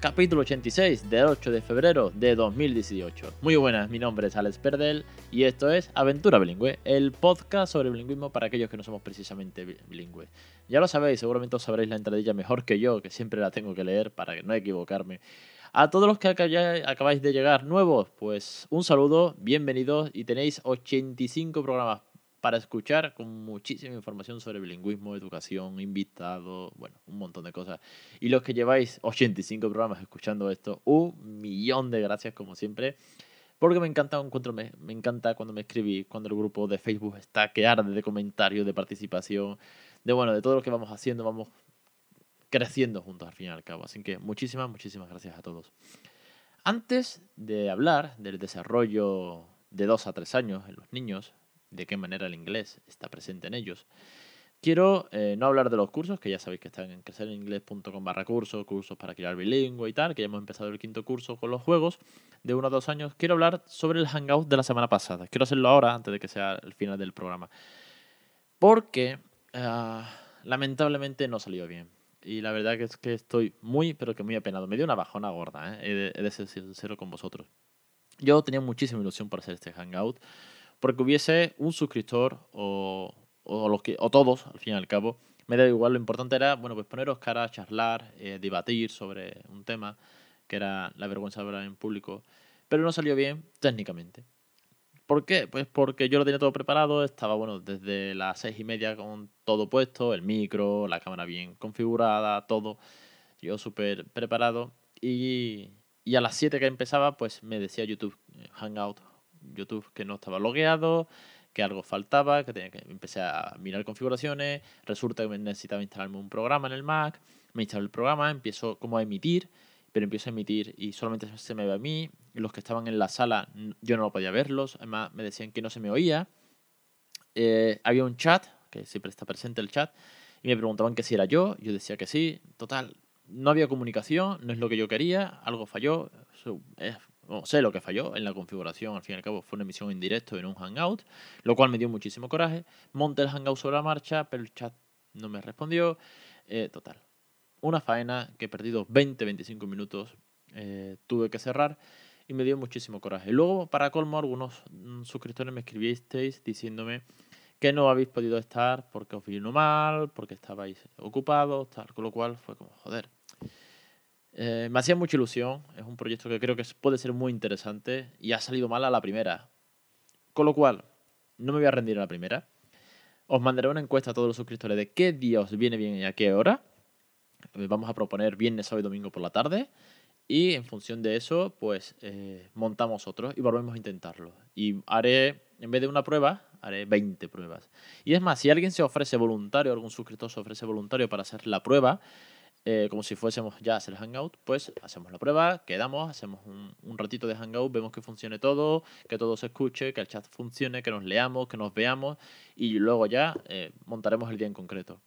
Capítulo 86 del 8 de febrero de 2018. Muy buenas, mi nombre es Alex Perdel y esto es Aventura Bilingüe, el podcast sobre bilingüismo para aquellos que no somos precisamente bilingües. Ya lo sabéis, seguramente os sabréis la entradilla mejor que yo, que siempre la tengo que leer para no equivocarme. A todos los que acabáis de llegar nuevos, pues un saludo, bienvenidos y tenéis 85 programas para escuchar con muchísima información sobre bilingüismo, educación, invitados, bueno, un montón de cosas. Y los que lleváis 85 programas escuchando esto, un millón de gracias como siempre. Porque me encanta, me, me encanta cuando me escribís, cuando el grupo de Facebook está que arde de comentarios, de participación, de bueno, de todo lo que vamos haciendo, vamos creciendo juntos al fin y al cabo. Así que muchísimas, muchísimas gracias a todos. Antes de hablar del desarrollo de 2 a 3 años en los niños, de qué manera el inglés está presente en ellos. Quiero eh, no hablar de los cursos, que ya sabéis que están en crecereningles.com barra cursos, cursos para crear bilingüe y tal, que ya hemos empezado el quinto curso con los juegos de uno a dos años. Quiero hablar sobre el hangout de la semana pasada. Quiero hacerlo ahora, antes de que sea el final del programa. Porque ah, lamentablemente no salió bien. Y la verdad es que estoy muy, pero que muy apenado. Me dio una bajona gorda, ¿eh? he de ser sincero con vosotros. Yo tenía muchísima ilusión por hacer este hangout porque hubiese un suscriptor o, o, los que, o todos, al fin y al cabo. Me da igual, lo importante era, bueno, pues poneros cara, a charlar, eh, debatir sobre un tema que era la vergüenza de hablar en público, pero no salió bien técnicamente. ¿Por qué? Pues porque yo lo tenía todo preparado, estaba, bueno, desde las seis y media con todo puesto, el micro, la cámara bien configurada, todo, yo súper preparado, y, y a las siete que empezaba, pues me decía YouTube eh, Hangout YouTube que no estaba logueado, que algo faltaba, que tenía que empecé a mirar configuraciones, resulta que necesitaba instalarme un programa en el Mac, me instalé el programa, empiezo como a emitir, pero empiezo a emitir y solamente se me ve a mí, los que estaban en la sala yo no podía verlos, además me decían que no se me oía, eh, había un chat, que siempre está presente el chat, y me preguntaban que si era yo, yo decía que sí, total, no había comunicación, no es lo que yo quería, algo falló, no sé lo que falló en la configuración, al fin y al cabo fue una emisión en directo en un Hangout, lo cual me dio muchísimo coraje. Monté el Hangout sobre la marcha, pero el chat no me respondió. Eh, total, una faena que he perdido 20-25 minutos, eh, tuve que cerrar y me dio muchísimo coraje. Luego, para colmo, algunos mm, suscriptores me escribisteis diciéndome que no habéis podido estar porque os vino mal, porque estabais ocupados, tal, con lo cual fue como, joder, eh, me hacía mucha ilusión, es un proyecto que creo que puede ser muy interesante y ha salido mal a la primera. Con lo cual, no me voy a rendir a la primera. Os mandaré una encuesta a todos los suscriptores de qué día os viene bien y a qué hora. Eh, vamos a proponer viernes, sábado y domingo por la tarde. Y en función de eso, pues eh, montamos otro y volvemos a intentarlo. Y haré, en vez de una prueba, haré 20 pruebas. Y es más, si alguien se ofrece voluntario, algún suscriptor se ofrece voluntario para hacer la prueba, eh, como si fuésemos ya a hacer Hangout, pues hacemos la prueba, quedamos, hacemos un, ratito de Hangout, vemos que funcione todo, que todo se escuche, que el chat funcione, que nos leamos, que nos veamos y luego ya eh, montaremos el día en concreto.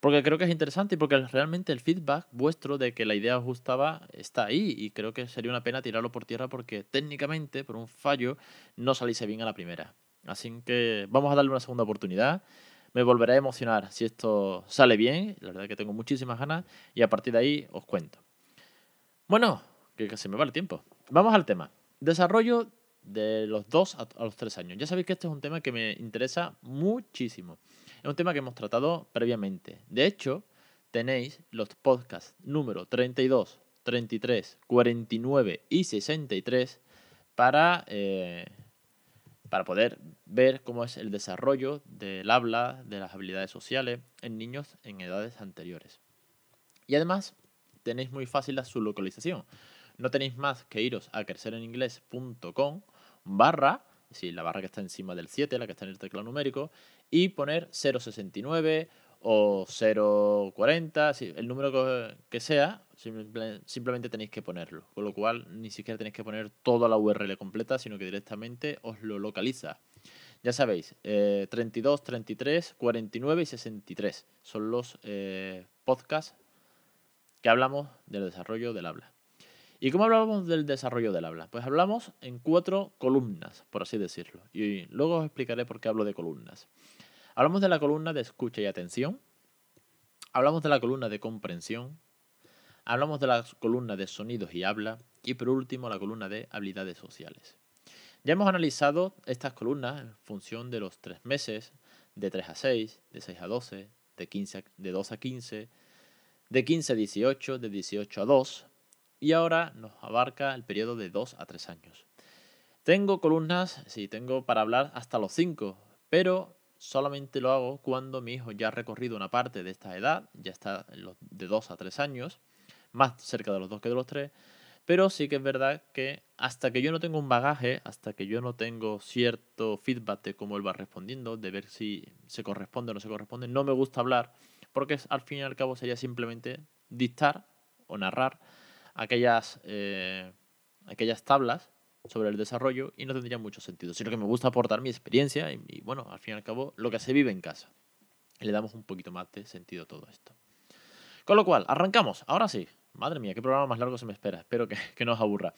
Porque creo que es interesante y porque realmente el feedback vuestro de que la idea os gustaba está ahí y creo que sería una pena tirarlo por tierra porque técnicamente, por un fallo, no saliese bien a la primera. Así que vamos a darle una segunda oportunidad me volveré a emocionar si esto sale bien. La verdad que tengo muchísimas ganas y a partir de ahí os cuento. Bueno, que casi me va el tiempo. Vamos al tema. Desarrollo de los 2 a los 3 años. Ya sabéis que este es un tema que me interesa muchísimo. Es un tema que hemos tratado previamente. De hecho, tenéis los podcasts número 32, 33, 49 y 63 para eh, para poder ver cómo es el desarrollo del habla, de las habilidades sociales en niños en edades anteriores. Y además tenéis muy fácil la localización. No tenéis más que iros a crecereninglés.com barra, si la barra que está encima del 7, la que está en el teclado numérico, y poner 069 o 040, el número que sea, simplemente tenéis que ponerlo. Con lo cual, ni siquiera tenéis que poner toda la URL completa, sino que directamente os lo localiza. Ya sabéis, 32, 33, 49 y 63 son los eh, podcasts que hablamos del desarrollo del habla. ¿Y cómo hablamos del desarrollo del habla? Pues hablamos en cuatro columnas, por así decirlo. Y luego os explicaré por qué hablo de columnas. Hablamos de la columna de escucha y atención. Hablamos de la columna de comprensión. Hablamos de la columna de sonidos y habla. Y por último, la columna de habilidades sociales. Ya hemos analizado estas columnas en función de los tres meses, de 3 a 6, de 6 a 12, de, 15 de 2 a 15, de 15 a 18, de 18 a 2, y ahora nos abarca el periodo de 2 a 3 años. Tengo columnas, sí, tengo para hablar hasta los 5, pero solamente lo hago cuando mi hijo ya ha recorrido una parte de esta edad, ya está de 2 a 3 años, más cerca de los 2 que de los 3, pero sí que es verdad que hasta que yo no tengo un bagaje, hasta que yo no tengo cierto feedback de cómo él va respondiendo, de ver si se corresponde o no se corresponde, no me gusta hablar, porque al fin y al cabo sería simplemente dictar o narrar aquellas, eh, aquellas tablas sobre el desarrollo y no tendría mucho sentido, sino que me gusta aportar mi experiencia y, bueno, al fin y al cabo lo que se vive en casa. Y le damos un poquito más de sentido a todo esto. Con lo cual, arrancamos. Ahora sí. Madre mía, qué programa más largo se me espera. Espero que, que no os aburra.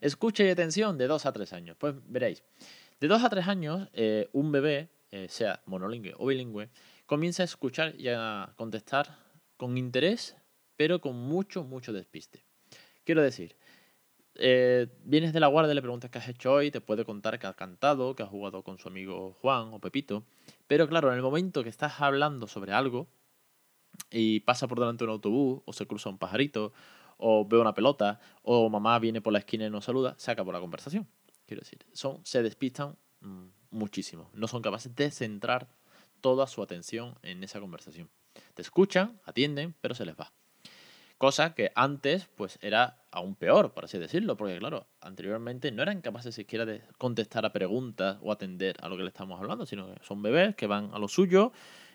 Escucha y atención de 2 a 3 años. Pues veréis, de 2 a 3 años, eh, un bebé, eh, sea monolingüe o bilingüe, comienza a escuchar y a contestar con interés, pero con mucho, mucho despiste. Quiero decir, eh, vienes de la guardia, le preguntas qué has hecho hoy, te puede contar que ha cantado, que ha jugado con su amigo Juan o Pepito, pero claro, en el momento que estás hablando sobre algo y pasa por delante un autobús o se cruza un pajarito o ve una pelota o mamá viene por la esquina y nos saluda, se acabó la conversación. Quiero decir, son, se despistan mm, muchísimo, no son capaces de centrar toda su atención en esa conversación. Te escuchan, atienden, pero se les va. Cosa que antes, pues era aún peor, por así decirlo, porque claro, anteriormente no eran capaces siquiera de contestar a preguntas o atender a lo que le estamos hablando, sino que son bebés que van a lo suyo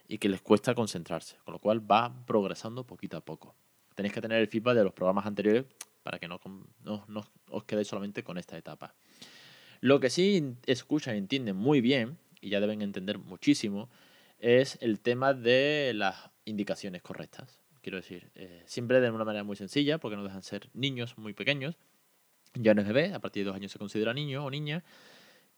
y que les cuesta concentrarse, con lo cual va progresando poquito a poco. Tenéis que tener el feedback de los programas anteriores para que no, no, os quedéis solamente con esta etapa. Lo que sí escuchan y entienden muy bien, y ya deben entender muchísimo, es el tema de las indicaciones correctas quiero decir, eh, siempre de una manera muy sencilla, porque no dejan ser niños muy pequeños. Ya no es bebé, a partir de dos años se considera niño o niña,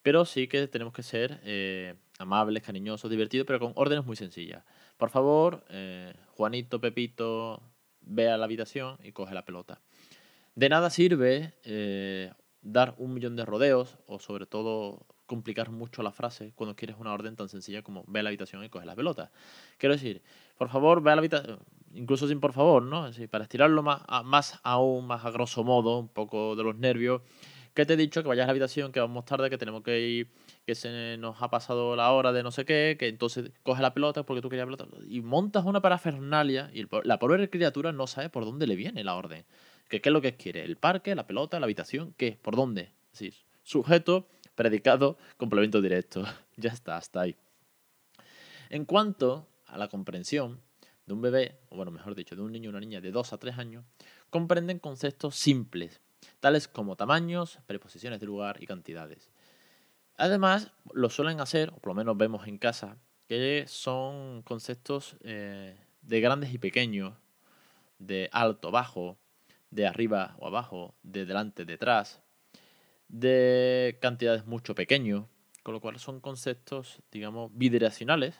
pero sí que tenemos que ser eh, amables, cariñosos, divertidos, pero con órdenes muy sencillas. Por favor, eh, Juanito, Pepito, ve a la habitación y coge la pelota. De nada sirve dar un millón de rodeos o sobre todo complicar mucho la frase cuando quieres una orden tan sencilla como ve a la habitación y coge la pelota. Quiero decir, por favor, ve a la habitación, incluso sin por favor, ¿no? Para estirarlo más, más aún, más a grosso modo, un poco de los nervios, que te he dicho que vayas a la habitación, que vamos tarde, que tenemos que ir, que se nos ha pasado la hora de no sé qué, que entonces coge la pelota porque tú querías pelota. Y montas una parafernalia y la pobre criatura no sabe por dónde le viene la orden. ¿Qué, ¿Qué es lo que quiere? ¿El parque, la pelota, la habitación? ¿Qué? ¿Por dónde? Así, sujeto, predicado, complemento directo. ya está, hasta ahí. En cuanto a la comprensión, de un bebé, o bueno, mejor dicho, de un niño o una niña de 2 a 3 años, comprenden conceptos simples, tales como tamaños, preposiciones de lugar y cantidades. Además, lo suelen hacer, o por lo menos vemos en casa, que son conceptos eh, de grandes y pequeños, de alto, bajo, de arriba o abajo, de delante, detrás, de cantidades mucho pequeñas, con lo cual son conceptos, digamos, bidireccionales,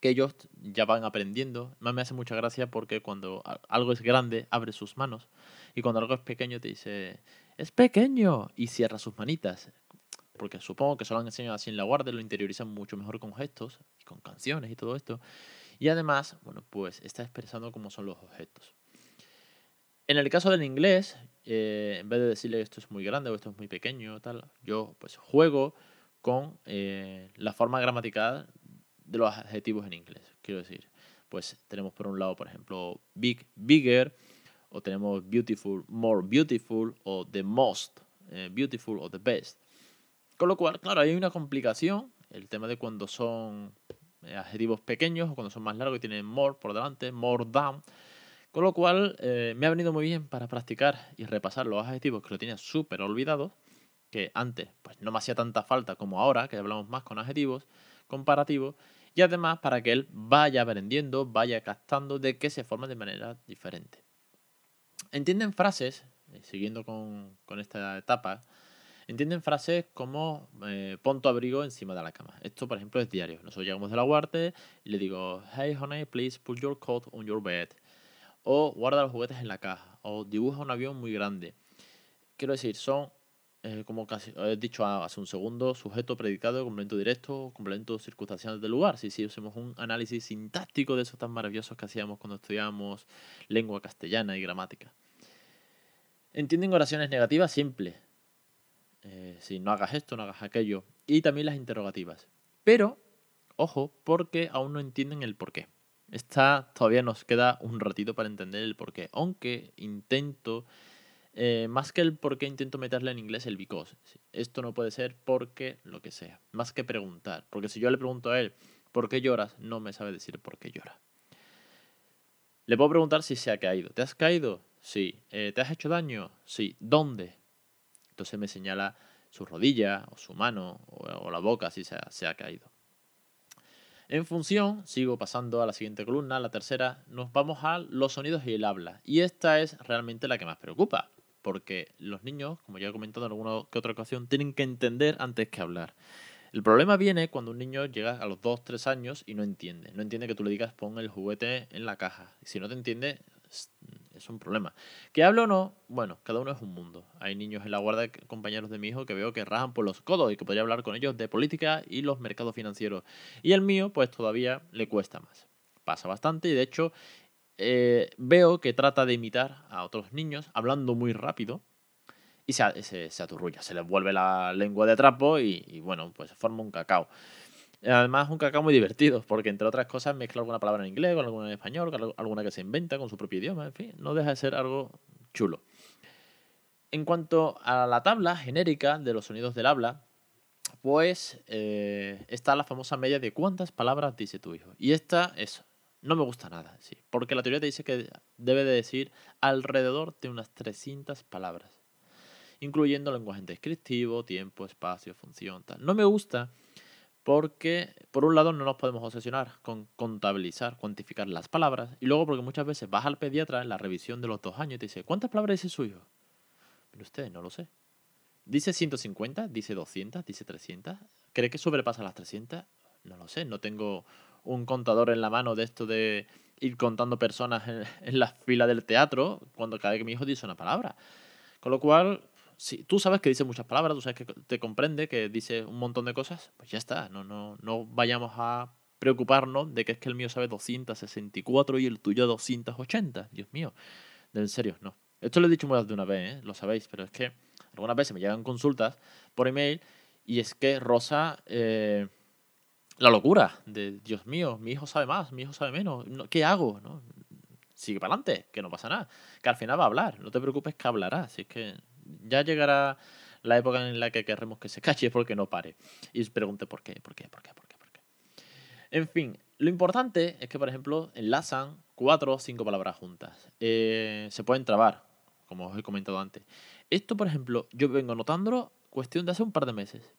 que ellos ya van aprendiendo. Más me hace mucha gracia porque cuando algo es grande, abre sus manos. Y cuando algo es pequeño, te dice, es pequeño. Y cierra sus manitas. Porque supongo que se lo han enseñado así en la guardia, lo interiorizan mucho mejor con gestos y con canciones y todo esto. Y además, bueno, pues está expresando cómo son los objetos. En el caso del inglés, eh, en vez de decirle esto es muy grande o esto es muy pequeño, tal, yo pues juego con eh, la forma gramatical de los adjetivos en inglés. Quiero decir, pues tenemos por un lado, por ejemplo, big, bigger, o tenemos beautiful, more beautiful, o the most eh, beautiful, o the best. Con lo cual, claro, hay una complicación, el tema de cuando son eh, adjetivos pequeños o cuando son más largos y tienen more por delante, more than. Con lo cual, eh, me ha venido muy bien para practicar y repasar los adjetivos que lo tenía súper olvidados, que antes pues no me hacía tanta falta como ahora, que hablamos más con adjetivos comparativos, y además para que él vaya aprendiendo, vaya captando de qué se forma de manera diferente. Entienden frases, eh, siguiendo con, con esta etapa, entienden frases como eh, abrigo encima de la cama. Esto, por ejemplo, es diario. Nosotros llegamos de la guarte y le digo, hey honey, please put your coat on your bed. O guarda los juguetes en la caja. O dibuja un avión muy grande. Quiero decir, son, eh, como casi he dicho hace un segundo, sujeto, predicado, complemento directo, complemento circunstancial del lugar. Si, si hacemos un análisis sintáctico de esos tan maravillosos que hacíamos cuando estudiábamos lengua castellana y gramática. Entienden oraciones negativas simples eh, si no hagas esto, no hagas aquello. Y también las interrogativas. Pero, ojo, porque aún no entienden el porqué. Esta todavía nos queda un ratito para entender el porqué. Aunque intento, eh, más que el porqué, intento meterle en inglés el because. Esto no puede ser porque lo que sea. Más que preguntar. Porque si yo le pregunto a él, ¿por qué lloras? No me sabe decir por qué llora. Le puedo preguntar si se ha caído. ¿Te has caído? Sí. Eh, ¿Te has hecho daño? Sí. ¿Dónde? Entonces me señala su rodilla o su mano o, la boca si se ha, se ha caído. En función, sigo pasando a la siguiente columna, la tercera, nos vamos a los sonidos y el habla. Y esta es realmente la que más preocupa, porque los niños, como ya he comentado en alguna que otra ocasión, tienen que entender antes que hablar. El problema viene cuando un niño llega a los 2-3 años y no entiende. No entiende que tú le digas pon el juguete en la caja. Si no te entiende, es un problema. ¿Que hablo o no? Bueno, cada uno es un mundo. Hay niños en la guardia, compañeros de mi hijo, que veo que rajan por los codos y que podría hablar con ellos de política y los mercados financieros. Y el mío, pues todavía le cuesta más. Pasa bastante y de hecho eh, veo que trata de imitar a otros niños hablando muy rápido y se, se, se aturrulla, se le vuelve la lengua de trapo y, y bueno, pues forma un cacao. Además, un cacao muy divertido, porque entre otras cosas mezcla alguna palabra en inglés, con alguna en español, con alguna que se inventa con su propio idioma, en fin, no deja de ser algo chulo. En cuanto a la tabla genérica de los sonidos del habla, pues eh, está la famosa media de cuántas palabras dice tu hijo. Y esta es, no me gusta nada, sí, porque la teoría te dice que debe de decir alrededor de unas 300 palabras, incluyendo lenguaje descriptivo, tiempo, espacio, función, tal. No me gusta porque, por un lado, no nos podemos obsesionar con contabilizar, cuantificar las palabras. Y luego, porque muchas veces vas al pediatra en la revisión de los dos años y te dice, ¿cuántas palabras dice su hijo? Pero usted, no lo sé. ¿Dice 150? ¿Dice 200? ¿Dice 300? ¿Cree que sobrepasa las 300? No lo sé. No tengo un contador en la mano de esto de ir contando personas en, en la fila del teatro cuando cada vez que mi hijo dice una palabra. Con lo cual, si tú sabes que dice muchas palabras, tú sabes que te comprende, que dice un montón de cosas, pues ya está. No, no, no vayamos a preocuparnos de que es que el mío sabe 264 y el tuyo 280. Dios mío. En serio, no. Esto lo he dicho más de una vez, ¿eh? lo sabéis, pero es que algunas veces me llegan consultas por email y es que Rosa, eh, la locura de Dios mío, mi hijo sabe más, mi hijo sabe menos, ¿qué hago? ¿No? Sigue para adelante, que no pasa nada, que al final va a hablar, no te preocupes que hablará, es que ya llegará la época en la que querremos que se calle porque no pare. Y pregunte por qué, por qué, por qué, por qué, por qué. En fin, lo importante es que, por ejemplo, enlazan cuatro o cinco palabras juntas. Eh, se pueden trabar, como os he comentado antes. Esto, por ejemplo, yo vengo notándolo cuestión de hace un par de meses.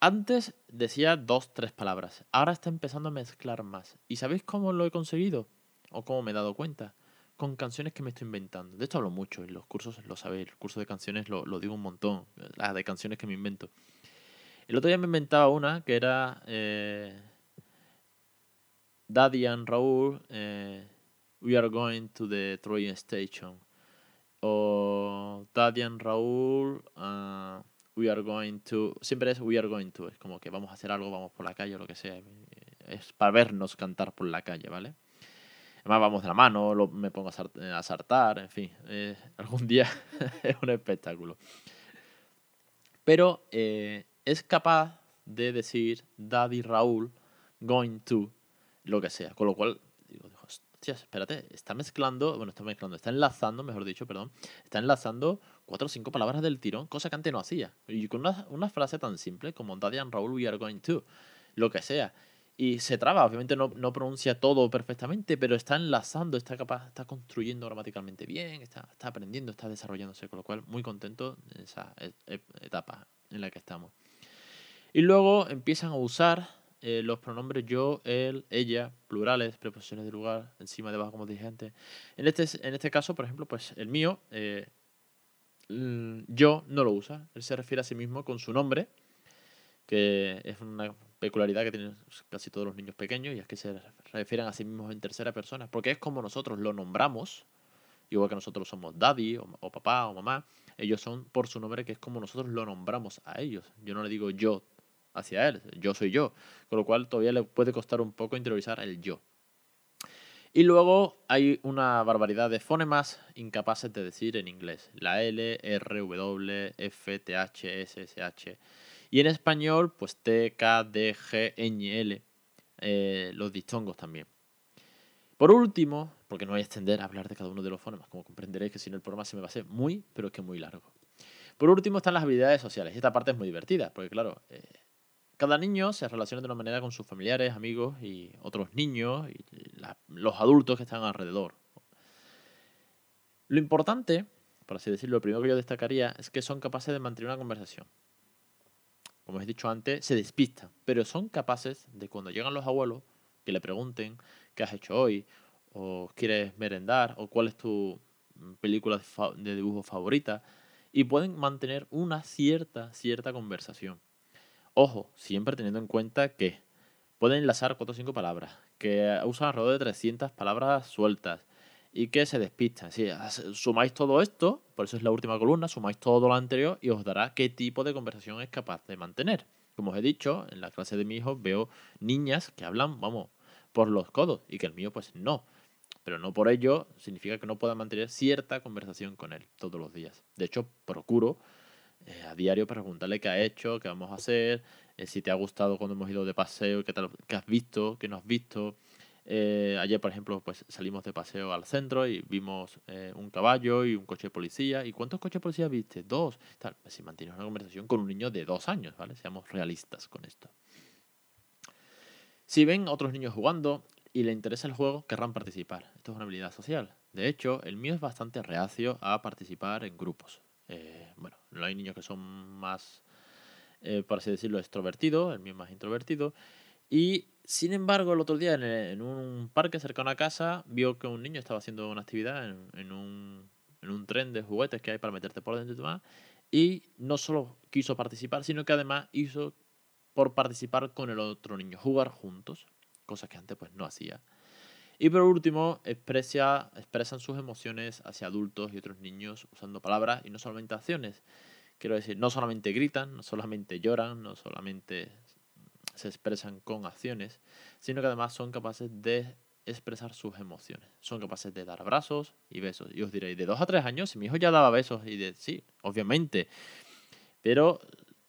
Antes decía dos, tres palabras. Ahora está empezando a mezclar más. ¿Y sabéis cómo lo he conseguido? ¿O cómo me he dado cuenta? con canciones que me estoy inventando. De esto hablo mucho, en los cursos lo sabéis, el curso de canciones lo, digo un montón, las de canciones que me invento. El otro día me inventaba una que era eh, Daddy and Raúl, eh, We are going to the train station. O Daddy and Raúl, uh, We are going to... Siempre es We are going to, es como que vamos a hacer algo, vamos por la calle o lo que sea. Es para vernos cantar por la calle, ¿vale? Además vamos de la mano, me pongo a, saltar, en fin, eh, algún día es un espectáculo. Pero eh, es capaz de decir Daddy Raúl going to lo que sea, con lo cual digo, hostias, espérate, está mezclando, bueno, está mezclando, está enlazando, mejor dicho, perdón, está enlazando cuatro o cinco palabras del tirón, cosa que antes no hacía. Y con una, frase tan simple como Daddy and Raúl we are going to, lo que sea y se traba, obviamente no, no, pronuncia todo perfectamente, pero está enlazando, está capaz, está construyendo gramaticalmente bien, está, está aprendiendo, está desarrollándose, con lo cual muy contento en esa etapa en la que estamos. Y luego empiezan a usar eh, los pronombres yo, él, ella, plurales, preposiciones de lugar, encima, debajo, como dije antes. En este, en este caso, por ejemplo, pues el mío, eh, yo no lo usa. Él se refiere a sí mismo con su nombre, que es una peculiaridad que tienen casi todos los niños pequeños, y es que se refieren a sí mismos en tercera persona, porque es como nosotros lo nombramos, igual que nosotros somos daddy o, o papá o mamá, ellos son por su nombre, que es como nosotros lo nombramos a ellos. Yo no le digo yo hacia él, yo soy yo, con lo cual todavía le puede costar un poco interiorizar el yo. Y luego hay una barbaridad de fonemas incapaces de decir en inglés. La L, R, W, F, T, H, S, S, H. Y en español, pues T, K, D, G, Ñ, L. Eh, los distongos también. Por último, porque no voy a extender a hablar de cada uno de los fonemas, como comprenderéis que si no el programa se me va a hacer muy, pero es que muy largo. Por último están las habilidades sociales. Esta parte es muy divertida, porque claro, eh, cada niño se relaciona de una manera con sus familiares, amigos y otros niños y los adultos que están alrededor. Lo importante, por así decirlo, lo primero que yo destacaría es que son capaces de mantener una conversación. Como he dicho antes, se despistan, pero son capaces de cuando llegan los abuelos que le pregunten qué has hecho hoy, o quieres merendar, o cuál es tu película de dibujo favorita, y pueden mantener una cierta, cierta conversación. Ojo, siempre teniendo en cuenta que pueden enlazar 4 o 5 palabras, que usan alrededor de 300 palabras sueltas y que se despistan. Si sumáis todo esto, por eso es la última columna, sumáis todo lo anterior y os dará qué tipo de conversación es capaz de mantener. Como os he dicho, en la clase de mi hijo veo niñas que hablan, vamos, por los codos y que el mío pues no. Pero no por ello significa que no pueda mantener cierta conversación con él todos los días. De hecho, procuro eh, a diario preguntarle qué ha hecho, qué vamos a hacer, eh, si te ha gustado cuando hemos ido de paseo, qué, tal, qué has visto, qué no has visto. Eh, ayer, por ejemplo, pues salimos de paseo al centro y vimos un caballo y un coche de policía. ¿Y cuántos coches de policía viste? Dos. Tal. Pues si mantienes una conversación con un niño de dos años, ¿vale? Seamos realistas con esto. Si ven otros niños jugando y les interesa el juego, querrán participar. Esto es una habilidad social. De hecho, el mío es bastante reacio a participar en grupos. Eh, bueno, no hay niños que son más, eh, por así decirlo, extrovertidos, el mío es más introvertido. Y sin embargo, el otro día en, un parque cercano a casa, vio que un niño estaba haciendo una actividad en, un, en un tren de juguetes que hay para meterte por dentro y demás. Y no solo quiso participar, sino que además hizo por participar con el otro niño, jugar juntos, cosas que antes pues no hacía. Y por último, expresa, expresan sus emociones hacia adultos y otros niños usando palabras y no solamente acciones. Quiero decir, no solamente gritan, no solamente lloran, no solamente se expresan con acciones, sino que además son capaces de expresar sus emociones. Son capaces de dar abrazos y besos. Y os diréis, de dos a tres años, si mi hijo ya daba besos, y de sí, obviamente. Pero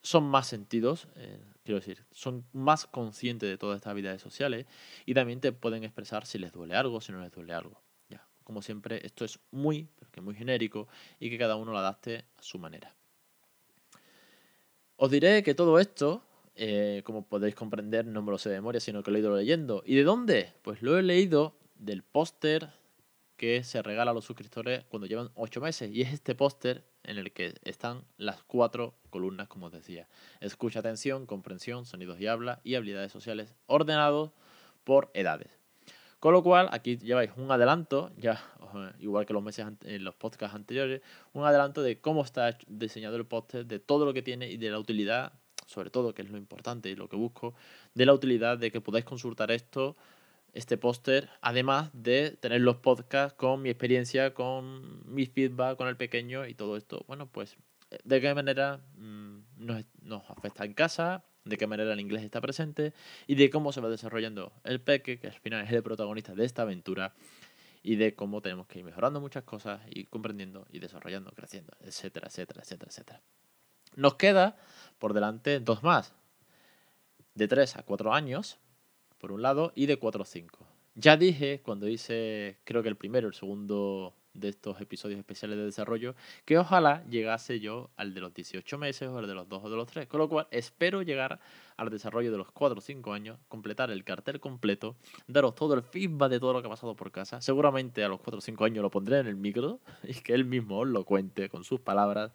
son más sentidos, eh, quiero decir, son más conscientes de todas estas habilidades sociales y también te pueden expresar si les duele algo, si no les duele algo. Ya, como siempre, esto es muy, pero que muy genérico y que cada uno lo adapte a su manera. Os diré que todo esto, eh, como podéis comprender, no me lo sé de memoria, sino que lo he ido leyendo. ¿Y de dónde? Pues lo he leído del póster que se regala a los suscriptores cuando llevan 8 meses. Y es este póster en el que están las cuatro columnas, como os decía. Escucha, atención, comprensión, sonidos y habla y habilidades sociales ordenados por edades. Con lo cual, aquí lleváis un adelanto, ya igual que los meses en los podcasts anteriores, un adelanto de cómo está diseñado el póster, de todo lo que tiene y de la utilidad, sobre todo, que es lo importante y lo que busco, de la utilidad de que podáis consultar esto este póster, además de tener los podcasts con mi experiencia, con mi feedback con el pequeño y todo esto. Bueno, pues de qué manera mm, nos, afecta en casa, de qué manera el inglés está presente y de cómo se va desarrollando el peque, que al final es el protagonista de esta aventura, y de cómo tenemos que ir mejorando muchas cosas y comprendiendo y desarrollando, creciendo, etcétera, etcétera, etcétera, etcétera. Nos queda por delante dos más, de 3 a 4 años, por un lado, y de 4 a 5. Ya dije cuando hice, creo que el primero, el segundo de estos episodios especiales de desarrollo, que ojalá llegase yo al de los 18 meses o al de los 2 o de los 3. Con lo cual, espero llegar al desarrollo de los 4 o 5 años, completar el cartel completo, daros todo el feedback de todo lo que ha pasado por casa. Seguramente a los 4 o 5 años lo pondré en el micro y que él mismo os lo cuente con sus palabras.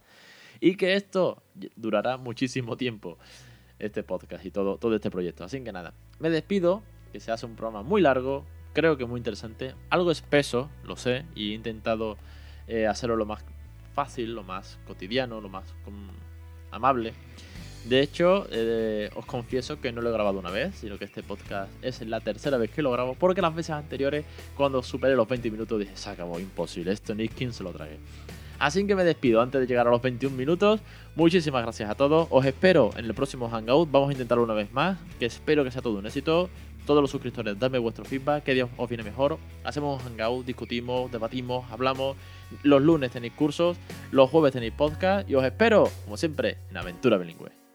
Y que esto durará muchísimo tiempo este podcast y todo, todo este proyecto. Así que nada, me despido, que se hace un programa muy largo, creo que muy interesante, algo espeso, lo sé, y he intentado eh, hacerlo lo más fácil, lo más cotidiano, lo más amable. De hecho, eh, os confieso que no lo he grabado una vez, sino que este podcast es la tercera vez que lo grabo, porque las veces anteriores, cuando superé los 20 minutos, dije, se acabó, imposible, esto ni quien se lo trague. Así que me despido antes de llegar a los 21 minutos. Muchísimas gracias a todos. Os espero en el próximo Hangout. Vamos a intentarlo una vez más, que espero que sea todo un éxito todos los suscriptores, dadme vuestro feedback, qué día os viene mejor. Hacemos un hangout, discutimos, debatimos, hablamos. Los lunes tenéis cursos, los jueves tenéis podcast y os espero, como siempre, en Aventura Bilingüe.